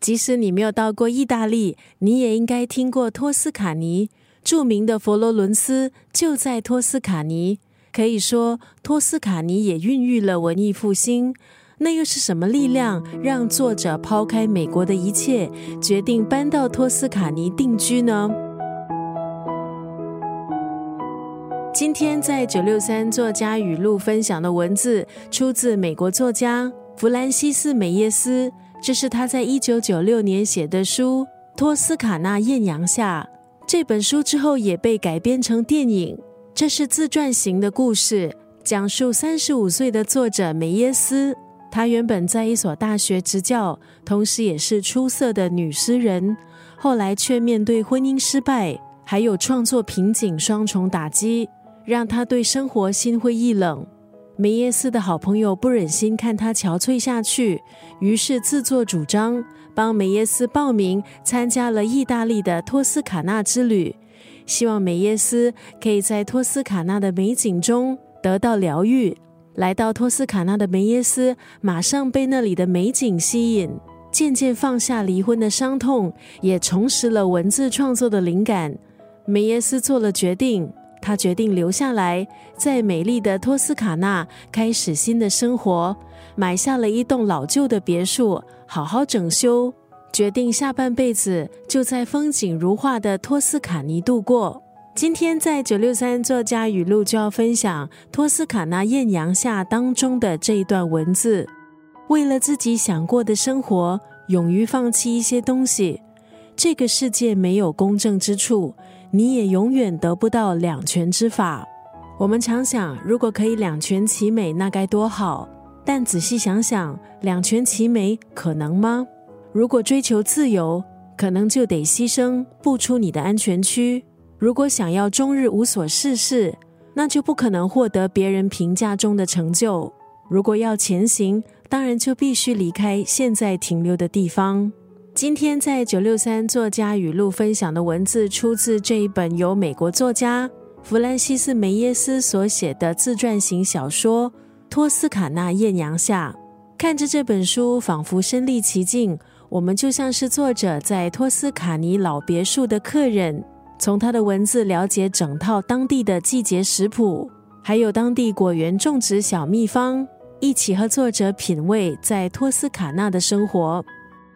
即使你没有到过意大利，你也应该听过托斯卡尼。著名的佛罗伦斯就在托斯卡尼，可以说托斯卡尼也孕育了文艺复兴。那又是什么力量让作者抛开美国的一切，决定搬到托斯卡尼定居呢？今天在九六三作家语录分享的文字，出自美国作家弗兰西斯·美耶斯。这是他在一九九六年写的书《托斯卡纳艳阳下》。这本书之后也被改编成电影。这是自传型的故事，讲述三十五岁的作者梅耶斯。她原本在一所大学执教，同时也是出色的女诗人。后来却面对婚姻失败，还有创作瓶颈双重打击，让她对生活心灰意冷。梅耶斯的好朋友不忍心看他憔悴下去，于是自作主张帮梅耶斯报名参加了意大利的托斯卡纳之旅，希望梅耶斯可以在托斯卡纳的美景中得到疗愈。来到托斯卡纳的梅耶斯马上被那里的美景吸引，渐渐放下离婚的伤痛，也重拾了文字创作的灵感。梅耶斯做了决定。他决定留下来，在美丽的托斯卡纳开始新的生活，买下了一栋老旧的别墅，好好整修，决定下半辈子就在风景如画的托斯卡尼度过。今天在九六三作家语录就要分享《托斯卡纳艳阳下》当中的这一段文字：为了自己想过的生活，勇于放弃一些东西。这个世界没有公正之处。你也永远得不到两全之法。我们常想，如果可以两全其美，那该多好。但仔细想想，两全其美可能吗？如果追求自由，可能就得牺牲，不出你的安全区。如果想要终日无所事事，那就不可能获得别人评价中的成就。如果要前行，当然就必须离开现在停留的地方。今天在九六三作家语录分享的文字，出自这一本由美国作家弗兰西斯·梅耶斯所写的自传型小说《托斯卡纳艳阳下》。看着这本书，仿佛身临其境，我们就像是作者在托斯卡尼老别墅的客人，从他的文字了解整套当地的季节食谱，还有当地果园种植小秘方，一起和作者品味在托斯卡纳的生活。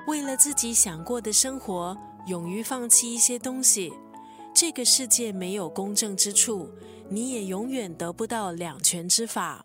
为了自己想过的生活，勇于放弃一些东西。这个世界没有公正之处，你也永远得不到两全之法。